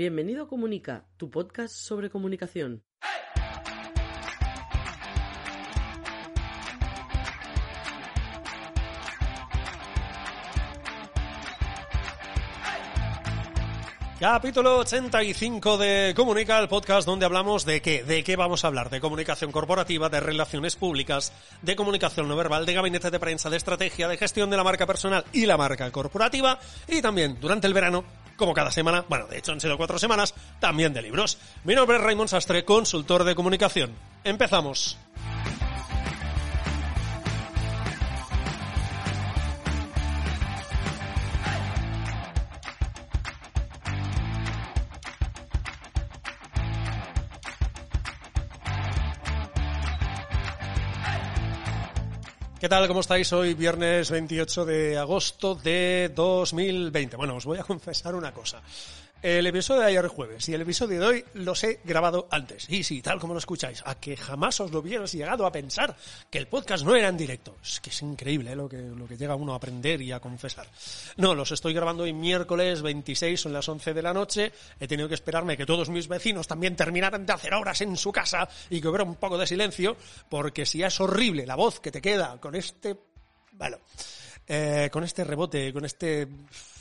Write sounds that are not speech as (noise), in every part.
Bienvenido a Comunica, tu podcast sobre comunicación. Capítulo 85 de Comunica, el podcast donde hablamos de qué, de qué vamos a hablar, de comunicación corporativa, de relaciones públicas, de comunicación no verbal, de gabinete de prensa, de estrategia, de gestión de la marca personal y la marca corporativa, y también durante el verano, como cada semana, bueno, de hecho han sido cuatro semanas, también de libros. Mi nombre es Raymond Sastre, consultor de comunicación. Empezamos. Tal? ¿Cómo estáis? Hoy viernes 28 de agosto de 2020. Bueno, os voy a (laughs) confesar una cosa. El episodio de ayer jueves y el episodio de hoy los he grabado antes. Y sí, tal como lo escucháis, a que jamás os lo hubieras llegado a pensar que el podcast no era en directo. Es que es increíble ¿eh? lo, que, lo que llega uno a aprender y a confesar. No, los estoy grabando hoy miércoles 26, son las 11 de la noche. He tenido que esperarme que todos mis vecinos también terminaran de hacer horas en su casa y que hubiera un poco de silencio, porque si es horrible la voz que te queda con este... Bueno, eh, con este rebote, con este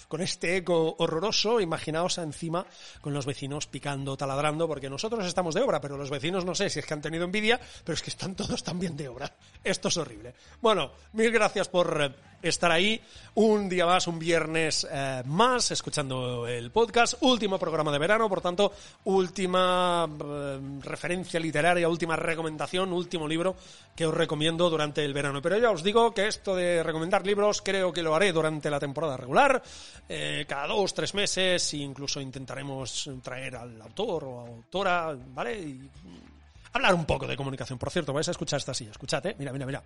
con este eco horroroso, imaginaos encima con los vecinos picando, taladrando, porque nosotros estamos de obra, pero los vecinos no sé si es que han tenido envidia, pero es que están todos también de obra. Esto es horrible. Bueno, mil gracias por eh, estar ahí un día más, un viernes eh, más, escuchando el podcast, último programa de verano, por tanto, última eh, referencia literaria, última recomendación, último libro que os recomiendo durante el verano. Pero ya os digo que esto de recomendar libros creo que lo haré durante la temporada regular, eh, cada dos, tres meses, e incluso intentaremos traer al autor o autora, ¿vale? Y hablar un poco de comunicación. Por cierto, vais a escuchar esta silla, escuchad, ¿eh? Mira, mira, mira.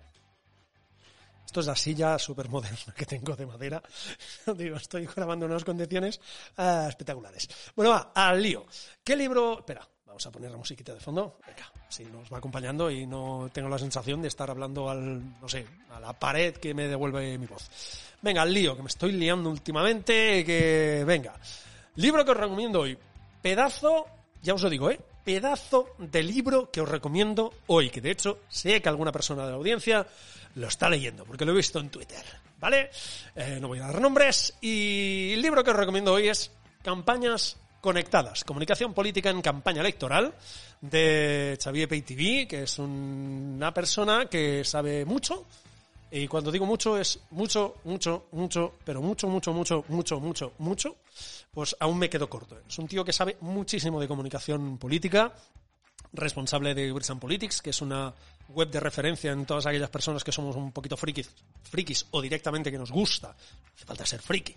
Esto es la silla súper moderna que tengo de madera. (laughs) Digo, estoy grabando unas condiciones ah, espectaculares. Bueno, va, al lío. ¿Qué libro...? Espera, vamos a poner la musiquita de fondo. Venga, así nos va acompañando y no tengo la sensación de estar hablando al, no sé, a la pared que me devuelve mi voz. Venga, al lío, que me estoy liando últimamente, que... Venga. Libro que os recomiendo hoy. Pedazo, ya os lo digo, ¿eh? Pedazo de libro que os recomiendo hoy, que de hecho sé que alguna persona de la audiencia lo está leyendo, porque lo he visto en Twitter, ¿vale? Eh, no voy a dar nombres. Y el libro que os recomiendo hoy es Campañas Conectadas, Comunicación Política en Campaña Electoral, de Xavier Peytv, que es una persona que sabe mucho. Y cuando digo mucho es mucho, mucho, mucho, pero mucho, mucho, mucho, mucho, mucho, mucho, pues aún me quedo corto. Es un tío que sabe muchísimo de comunicación política, responsable de Brits and Politics, que es una web de referencia en todas aquellas personas que somos un poquito frikis, frikis o directamente que nos gusta, hace falta ser friki,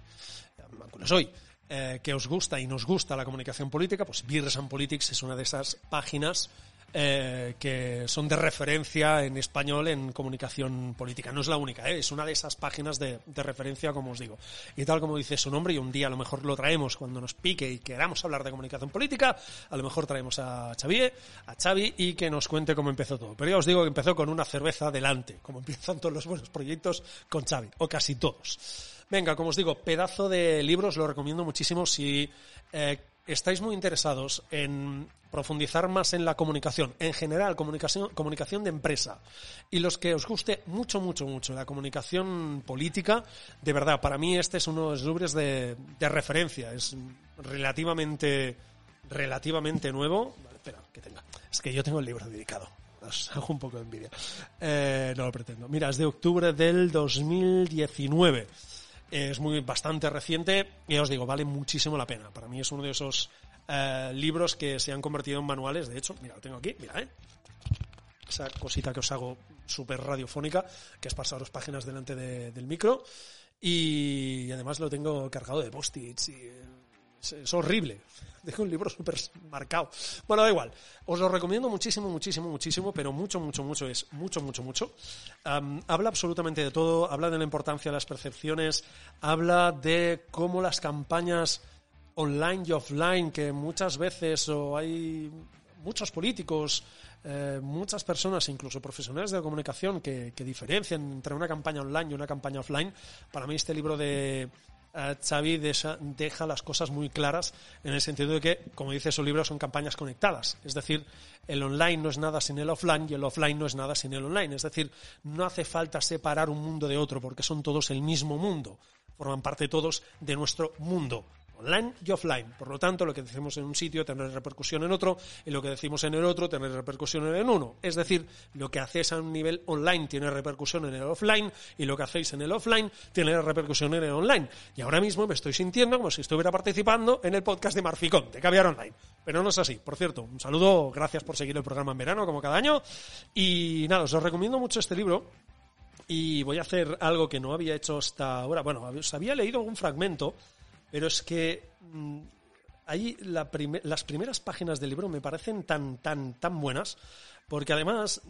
lo soy, eh, que os gusta y nos gusta la comunicación política, pues Beers and Politics es una de esas páginas eh, que son de referencia en español en comunicación política. No es la única, ¿eh? es una de esas páginas de, de, referencia, como os digo. Y tal como dice su nombre, y un día a lo mejor lo traemos cuando nos pique y queramos hablar de comunicación política, a lo mejor traemos a Xavier, a Xavi, y que nos cuente cómo empezó todo. Pero ya os digo que empezó con una cerveza delante, como (laughs) empiezan todos los buenos proyectos con Xavi, o casi todos. Venga, como os digo, pedazo de libros, lo recomiendo muchísimo si eh, estáis muy interesados en profundizar más en la comunicación, en general, comunicación, comunicación de empresa, y los que os guste mucho, mucho, mucho la comunicación política, de verdad, para mí este es uno de los libros de, de referencia, es relativamente, relativamente nuevo. Vale, espera, que tenga. Es que yo tengo el libro dedicado. Os (laughs) hago un poco de envidia. Eh, no lo pretendo. Mira, es de octubre del 2019 es muy bastante reciente y os digo, vale muchísimo la pena. Para mí es uno de esos eh, libros que se han convertido en manuales. De hecho, mira, lo tengo aquí, mira, ¿eh? Esa cosita que os hago súper radiofónica, que es pasaros páginas delante de, del micro. Y además lo tengo cargado de post-its y es, es horrible. (laughs) Dejo un libro súper marcado. Bueno, da igual. Os lo recomiendo muchísimo, muchísimo, muchísimo, pero mucho, mucho, mucho es mucho, mucho, mucho. Um, habla absolutamente de todo. Habla de la importancia de las percepciones. Habla de cómo las campañas online y offline, que muchas veces o hay muchos políticos, eh, muchas personas, incluso profesionales de la comunicación, que, que diferencian entre una campaña online y una campaña offline. Para mí este libro de Xavi deja, deja, las cosas muy claras en el sentido de que, como dice su libro, son campañas conectadas. Es decir, el online no es nada sin el offline y el offline no es nada sin el online. Es decir, no hace falta separar un mundo de otro porque son todos el mismo mundo. Forman parte todos de nuestro mundo online y offline. Por lo tanto, lo que decimos en un sitio tendrá repercusión en otro y lo que decimos en el otro tendrá repercusión en uno. Es decir, lo que hacéis a un nivel online tiene repercusión en el offline y lo que hacéis en el offline tiene repercusión en el online. Y ahora mismo me estoy sintiendo como si estuviera participando en el podcast de Marficón, de Caviar Online. Pero no es así. Por cierto, un saludo, gracias por seguir el programa en verano, como cada año. Y nada, os recomiendo mucho este libro y voy a hacer algo que no había hecho hasta ahora. Bueno, os había leído un fragmento pero es que mm, ahí las primeras páginas del libro me parecen tan, tan, tan buenas, porque además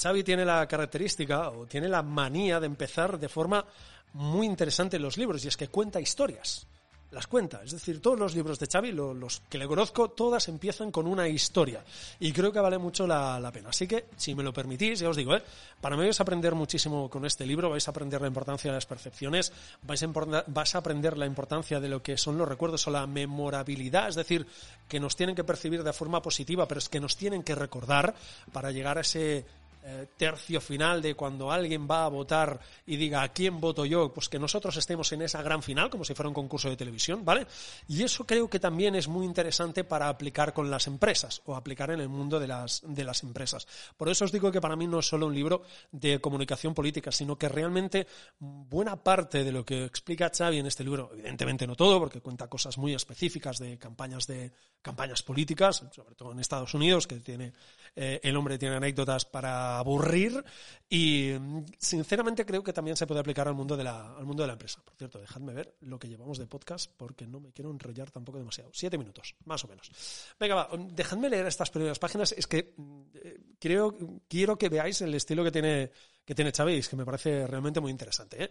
Xavi tiene la característica o tiene la manía de empezar de forma muy interesante los libros, y es que cuenta historias las cuenta. Es decir, todos los libros de Xavi, los que le conozco, todas empiezan con una historia. Y creo que vale mucho la, pena. Así que, si me lo permitís, ya os digo, ¿eh? para mí vais a aprender muchísimo con este libro, vais a aprender la importancia de las percepciones, vais a, vais a aprender la importancia de lo que son los recuerdos o la memorabilidad, es decir, que nos tienen que percibir de forma positiva, pero es que nos tienen que recordar para llegar a ese eh, tercio final de cuando alguien va a votar y diga a quién voto yo, pues que nosotros estemos en esa gran final, como si fuera un concurso de televisión, ¿vale? Y eso creo que también es muy interesante para aplicar con las empresas o aplicar en el mundo de las, de las empresas. Por eso os digo que para mí no es solo un libro de comunicación política, sino que realmente buena parte de lo que explica Xavi en este libro, evidentemente no todo, porque cuenta cosas muy específicas de campañas de campañas políticas, sobre todo en Estados Unidos, que tiene eh, el hombre tiene anécdotas para aburrir y sinceramente creo que también se puede aplicar al mundo de la, al mundo de la empresa. Por cierto, dejadme ver lo que llevamos de podcast porque no me quiero enrollar tampoco demasiado. Siete minutos, más o menos. Venga, va, dejadme leer estas primeras páginas. Es que eh, creo, quiero que veáis el estilo que tiene, que tiene Chávez, que me parece realmente muy interesante. ¿eh?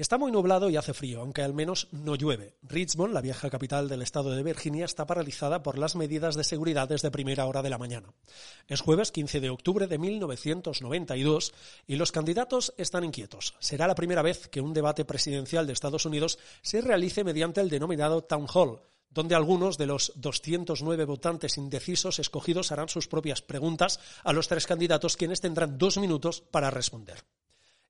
Está muy nublado y hace frío, aunque al menos no llueve. Richmond, la vieja capital del estado de Virginia, está paralizada por las medidas de seguridad desde primera hora de la mañana. Es jueves 15 de octubre de 1992 y los candidatos están inquietos. Será la primera vez que un debate presidencial de Estados Unidos se realice mediante el denominado Town Hall, donde algunos de los 209 votantes indecisos escogidos harán sus propias preguntas a los tres candidatos, quienes tendrán dos minutos para responder.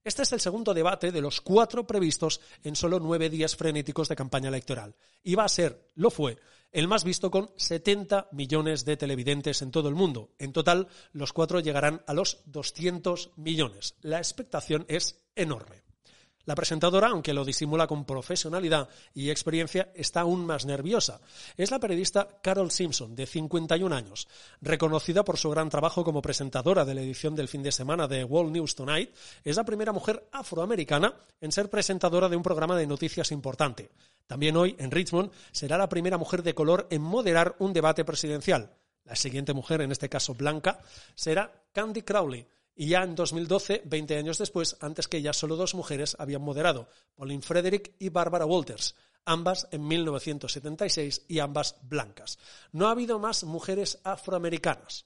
Este es el segundo debate de los cuatro previstos en solo nueve días frenéticos de campaña electoral. Y va a ser, lo fue, el más visto con 70 millones de televidentes en todo el mundo. En total, los cuatro llegarán a los 200 millones. La expectación es enorme. La presentadora, aunque lo disimula con profesionalidad y experiencia, está aún más nerviosa. Es la periodista Carol Simpson, de 51 años. Reconocida por su gran trabajo como presentadora de la edición del fin de semana de World News Tonight, es la primera mujer afroamericana en ser presentadora de un programa de noticias importante. También hoy, en Richmond, será la primera mujer de color en moderar un debate presidencial. La siguiente mujer, en este caso blanca, será Candy Crowley y ya en 2012, 20 años después, antes que ella, solo dos mujeres habían moderado, Pauline Frederick y Barbara Walters, ambas en 1976 y ambas blancas. No ha habido más mujeres afroamericanas.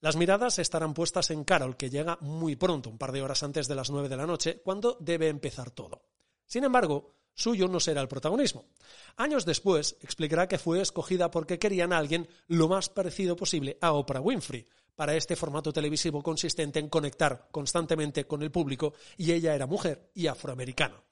Las miradas estarán puestas en Carol, que llega muy pronto, un par de horas antes de las 9 de la noche, cuando debe empezar todo. Sin embargo, suyo no será el protagonismo. Años después, explicará que fue escogida porque querían a alguien lo más parecido posible a Oprah Winfrey, para este formato televisivo consistente en conectar constantemente con el público y ella era mujer y afroamericana.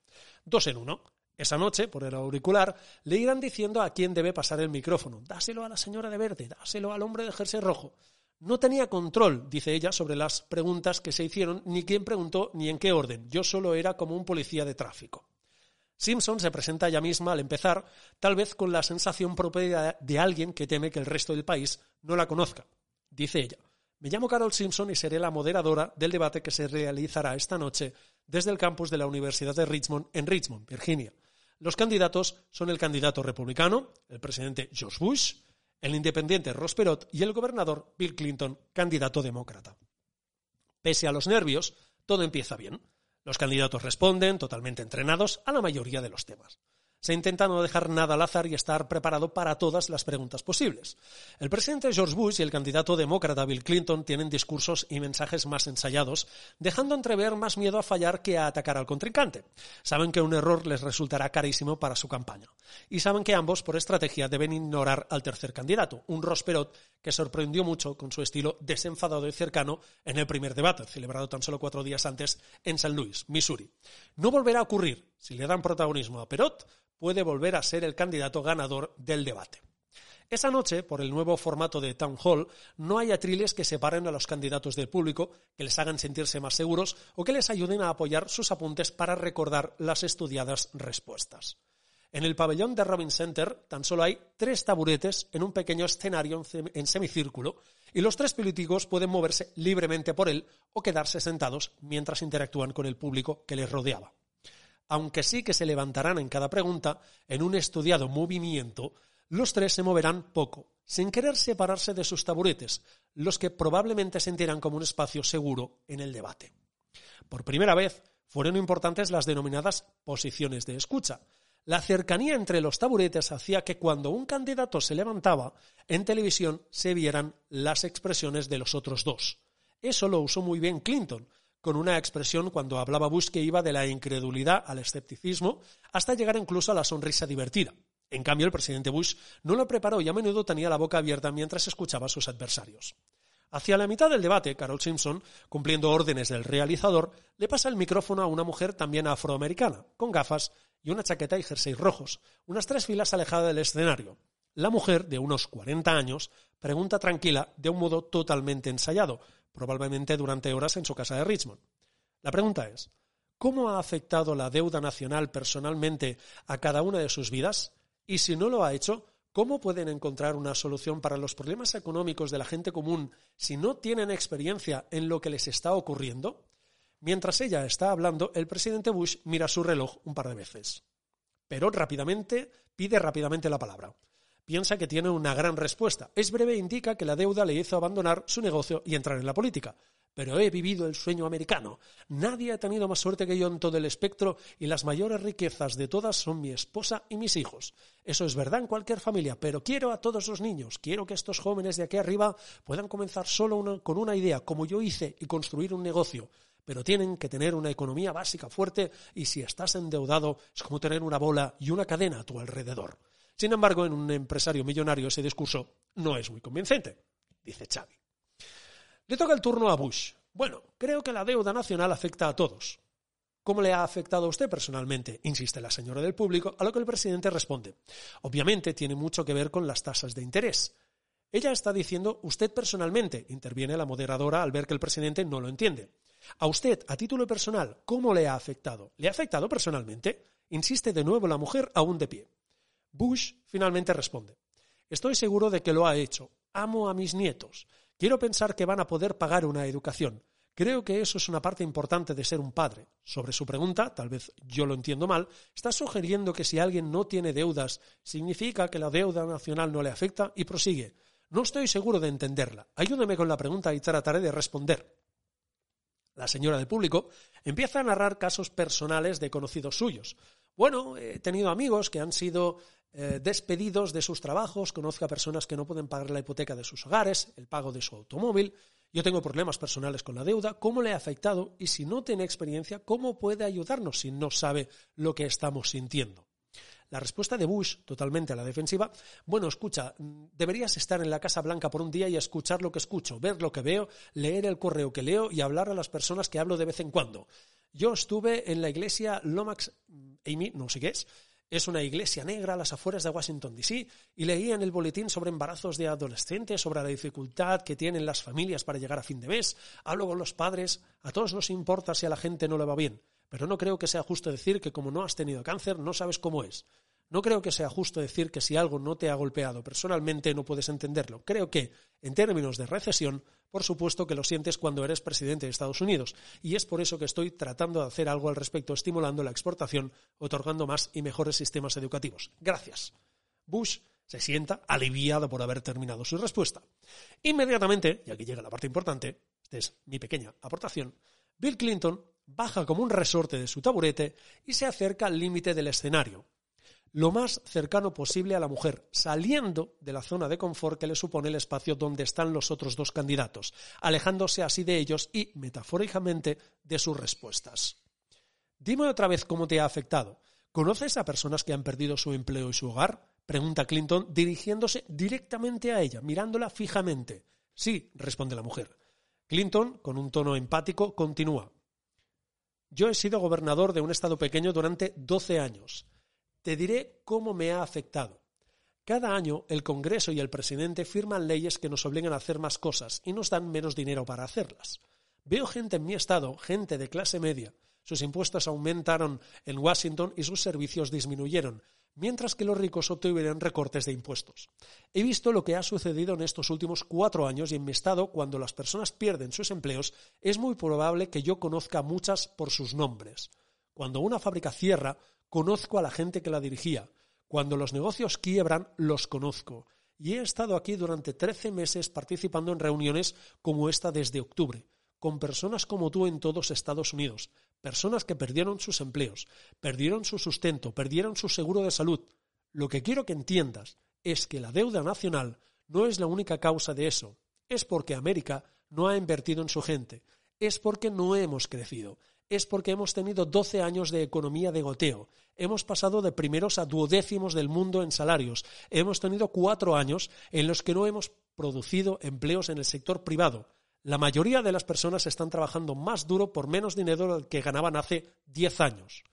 Dos en uno. Esa noche, por el auricular, le irán diciendo a quién debe pasar el micrófono. Dáselo a la señora de verde, dáselo al hombre de jersey rojo. No tenía control, dice ella, sobre las preguntas que se hicieron, ni quién preguntó, ni en qué orden. Yo solo era como un policía de tráfico. Simpson se presenta ella misma al empezar, tal vez con la sensación propia de alguien que teme que el resto del país no la conozca. Dice ella, me llamo Carol Simpson y seré la moderadora del debate que se realizará esta noche desde el campus de la Universidad de Richmond en Richmond, Virginia. Los candidatos son el candidato republicano, el presidente George Bush, el independiente Ross Perot y el gobernador Bill Clinton, candidato demócrata. Pese a los nervios, todo empieza bien. Los candidatos responden, totalmente entrenados, a la mayoría de los temas. Se intenta no dejar nada al azar y estar preparado para todas las preguntas posibles. El presidente George Bush y el candidato demócrata Bill Clinton tienen discursos y mensajes más ensayados, dejando entrever más miedo a fallar que a atacar al contrincante. Saben que un error les resultará carísimo para su campaña. Y saben que ambos, por estrategia, deben ignorar al tercer candidato, un Ross Perot que sorprendió mucho con su estilo desenfadado y cercano en el primer debate, celebrado tan solo cuatro días antes en San Luis, Missouri. No volverá a ocurrir. Si le dan protagonismo a Perot, puede volver a ser el candidato ganador del debate. Esa noche, por el nuevo formato de Town Hall, no hay atriles que separen a los candidatos del público, que les hagan sentirse más seguros o que les ayuden a apoyar sus apuntes para recordar las estudiadas respuestas. En el pabellón de Robin Center tan solo hay tres taburetes en un pequeño escenario en semicírculo y los tres políticos pueden moverse libremente por él o quedarse sentados mientras interactúan con el público que les rodeaba aunque sí que se levantarán en cada pregunta, en un estudiado movimiento, los tres se moverán poco, sin querer separarse de sus taburetes, los que probablemente sentirán como un espacio seguro en el debate. Por primera vez, fueron importantes las denominadas posiciones de escucha. La cercanía entre los taburetes hacía que cuando un candidato se levantaba, en televisión se vieran las expresiones de los otros dos. Eso lo usó muy bien Clinton, con una expresión cuando hablaba Bush que iba de la incredulidad al escepticismo hasta llegar incluso a la sonrisa divertida. En cambio, el presidente Bush no lo preparó y a menudo tenía la boca abierta mientras escuchaba a sus adversarios. Hacia la mitad del debate, Carol Simpson, cumpliendo órdenes del realizador, le pasa el micrófono a una mujer también afroamericana, con gafas y una chaqueta y jersey rojos, unas tres filas alejada del escenario. La mujer, de unos 40 años, pregunta tranquila, de un modo totalmente ensayado, probablemente durante horas en su casa de Richmond. La pregunta es, ¿cómo ha afectado la deuda nacional personalmente a cada una de sus vidas? Y si no lo ha hecho, ¿cómo pueden encontrar una solución para los problemas económicos de la gente común si no tienen experiencia en lo que les está ocurriendo? Mientras ella está hablando, el presidente Bush mira su reloj un par de veces. Pero rápidamente pide rápidamente la palabra piensa que tiene una gran respuesta. Es breve e indica que la deuda le hizo abandonar su negocio y entrar en la política. Pero he vivido el sueño americano. Nadie ha tenido más suerte que yo en todo el espectro y las mayores riquezas de todas son mi esposa y mis hijos. Eso es verdad en cualquier familia, pero quiero a todos los niños. Quiero que estos jóvenes de aquí arriba puedan comenzar solo con una idea, como yo hice, y construir un negocio pero tienen que tener una economía básica fuerte y si estás endeudado es como tener una bola y una cadena a tu alrededor. Sin embargo, en un empresario millonario ese discurso no es muy convincente, dice Xavi. Le toca el turno a Bush. Bueno, creo que la deuda nacional afecta a todos. ¿Cómo le ha afectado a usted personalmente? insiste la señora del público, a lo que el presidente responde. Obviamente tiene mucho que ver con las tasas de interés. Ella está diciendo usted personalmente, interviene la moderadora al ver que el presidente no lo entiende. A usted, a título personal, ¿cómo le ha afectado? ¿Le ha afectado personalmente? Insiste de nuevo la mujer aún de pie. Bush finalmente responde, Estoy seguro de que lo ha hecho. Amo a mis nietos. Quiero pensar que van a poder pagar una educación. Creo que eso es una parte importante de ser un padre. Sobre su pregunta, tal vez yo lo entiendo mal, está sugiriendo que si alguien no tiene deudas, significa que la deuda nacional no le afecta y prosigue. No estoy seguro de entenderla. Ayúdeme con la pregunta y trataré de responder. La señora del público empieza a narrar casos personales de conocidos suyos. Bueno, he tenido amigos que han sido eh, despedidos de sus trabajos, conozco a personas que no pueden pagar la hipoteca de sus hogares, el pago de su automóvil, yo tengo problemas personales con la deuda, ¿cómo le ha afectado? Y si no tiene experiencia, ¿cómo puede ayudarnos si no sabe lo que estamos sintiendo? La respuesta de Bush, totalmente a la defensiva, bueno, escucha, deberías estar en la Casa Blanca por un día y escuchar lo que escucho, ver lo que veo, leer el correo que leo y hablar a las personas que hablo de vez en cuando. Yo estuve en la iglesia Lomax Amy, no sé qué es, es una iglesia negra a las afueras de Washington, D.C., y leía en el boletín sobre embarazos de adolescentes, sobre la dificultad que tienen las familias para llegar a fin de mes. Hablo con los padres, a todos nos importa si a la gente no le va bien, pero no creo que sea justo decir que como no has tenido cáncer no sabes cómo es. No creo que sea justo decir que si algo no te ha golpeado personalmente no puedes entenderlo. Creo que, en términos de recesión, por supuesto que lo sientes cuando eres presidente de Estados Unidos, y es por eso que estoy tratando de hacer algo al respecto, estimulando la exportación, otorgando más y mejores sistemas educativos. Gracias. Bush se sienta aliviado por haber terminado su respuesta. Inmediatamente, y aquí llega la parte importante, esta es mi pequeña aportación, Bill Clinton baja como un resorte de su taburete y se acerca al límite del escenario. Lo más cercano posible a la mujer, saliendo de la zona de confort que le supone el espacio donde están los otros dos candidatos, alejándose así de ellos y, metafóricamente, de sus respuestas. Dime otra vez cómo te ha afectado. ¿Conoces a personas que han perdido su empleo y su hogar? Pregunta Clinton dirigiéndose directamente a ella, mirándola fijamente. Sí, responde la mujer. Clinton, con un tono empático, continúa. Yo he sido gobernador de un estado pequeño durante 12 años. Te diré cómo me ha afectado. Cada año el Congreso y el presidente firman leyes que nos obligan a hacer más cosas y nos dan menos dinero para hacerlas. Veo gente en mi estado, gente de clase media. Sus impuestos aumentaron en Washington y sus servicios disminuyeron, mientras que los ricos obtuvieron recortes de impuestos. He visto lo que ha sucedido en estos últimos cuatro años y en mi estado, cuando las personas pierden sus empleos, es muy probable que yo conozca muchas por sus nombres. Cuando una fábrica cierra, conozco a la gente que la dirigía. Cuando los negocios quiebran, los conozco. Y he estado aquí durante 13 meses participando en reuniones como esta desde octubre, con personas como tú en todos Estados Unidos, personas que perdieron sus empleos, perdieron su sustento, perdieron su seguro de salud. Lo que quiero que entiendas es que la deuda nacional no es la única causa de eso, es porque América no ha invertido en su gente, es porque no hemos crecido, es porque hemos tenido 12 años de economía de goteo. Hemos pasado de primeros a duodécimos del mundo en salarios. Hemos tenido cuatro años en los que no hemos producido empleos en el sector privado. La mayoría de las personas están trabajando más duro por menos dinero del que ganaban hace 10 años.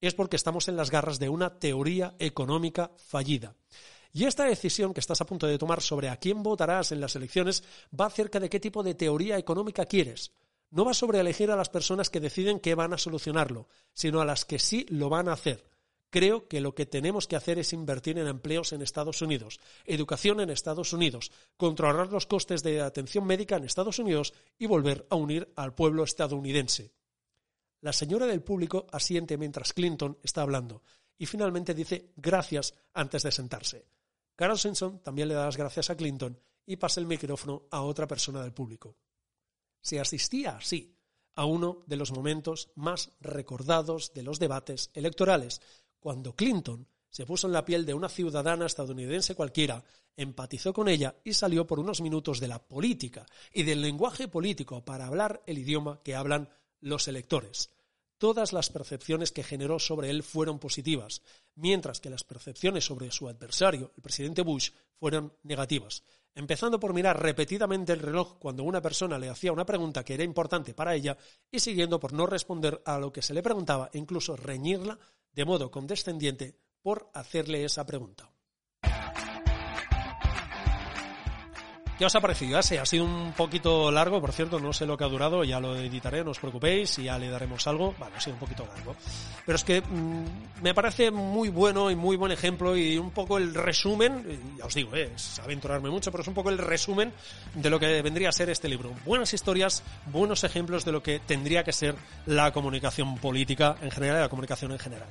Es porque estamos en las garras de una teoría económica fallida. Y esta decisión que estás a punto de tomar sobre a quién votarás en las elecciones va acerca de qué tipo de teoría económica quieres no va sobre elegir a las personas que deciden que van a solucionarlo, sino a las que sí lo van a hacer. Creo que lo que tenemos que hacer es invertir en empleos en Estados Unidos, educación en Estados Unidos, controlar los costes de atención médica en Estados Unidos y volver a unir al pueblo estadounidense. La señora del público asiente mientras Clinton está hablando y finalmente dice gracias antes de sentarse. Carol Simpson también le da las gracias a Clinton y pasa el micrófono a otra persona del público se asistía así a uno de los momentos más recordados de los debates electorales, cuando Clinton se puso en la piel de una ciudadana estadounidense cualquiera, empatizó con ella y salió por unos minutos de la política y del lenguaje político para hablar el idioma que hablan los electores. Todas las percepciones que generó sobre él fueron positivas, mientras que las percepciones sobre su adversario, el presidente Bush, fueron negativas empezando por mirar repetidamente el reloj cuando una persona le hacía una pregunta que era importante para ella y siguiendo por no responder a lo que se le preguntaba e incluso reñirla de modo condescendiente por hacerle esa pregunta. ¿Qué os ha parecido? Sí, ha sido un poquito largo, por cierto, no sé lo que ha durado, ya lo editaré, no os preocupéis, y ya le daremos algo. Vale, ha sido un poquito largo. Pero es que mm, me parece muy bueno y muy buen ejemplo y un poco el resumen, ya os digo, eh, es aventurarme mucho, pero es un poco el resumen de lo que vendría a ser este libro. Buenas historias, buenos ejemplos de lo que tendría que ser la comunicación política en general y la comunicación en general.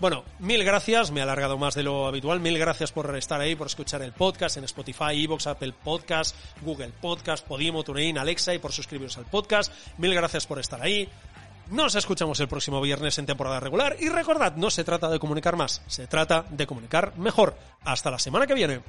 Bueno, mil gracias, me he alargado más de lo habitual, mil gracias por estar ahí, por escuchar el podcast en Spotify, Evox, Apple Podcast, Google Podcast, Podimo, TuneIn, Alexa y por suscribiros al podcast. Mil gracias por estar ahí. Nos escuchamos el próximo viernes en temporada regular y recordad, no se trata de comunicar más, se trata de comunicar mejor. Hasta la semana que viene.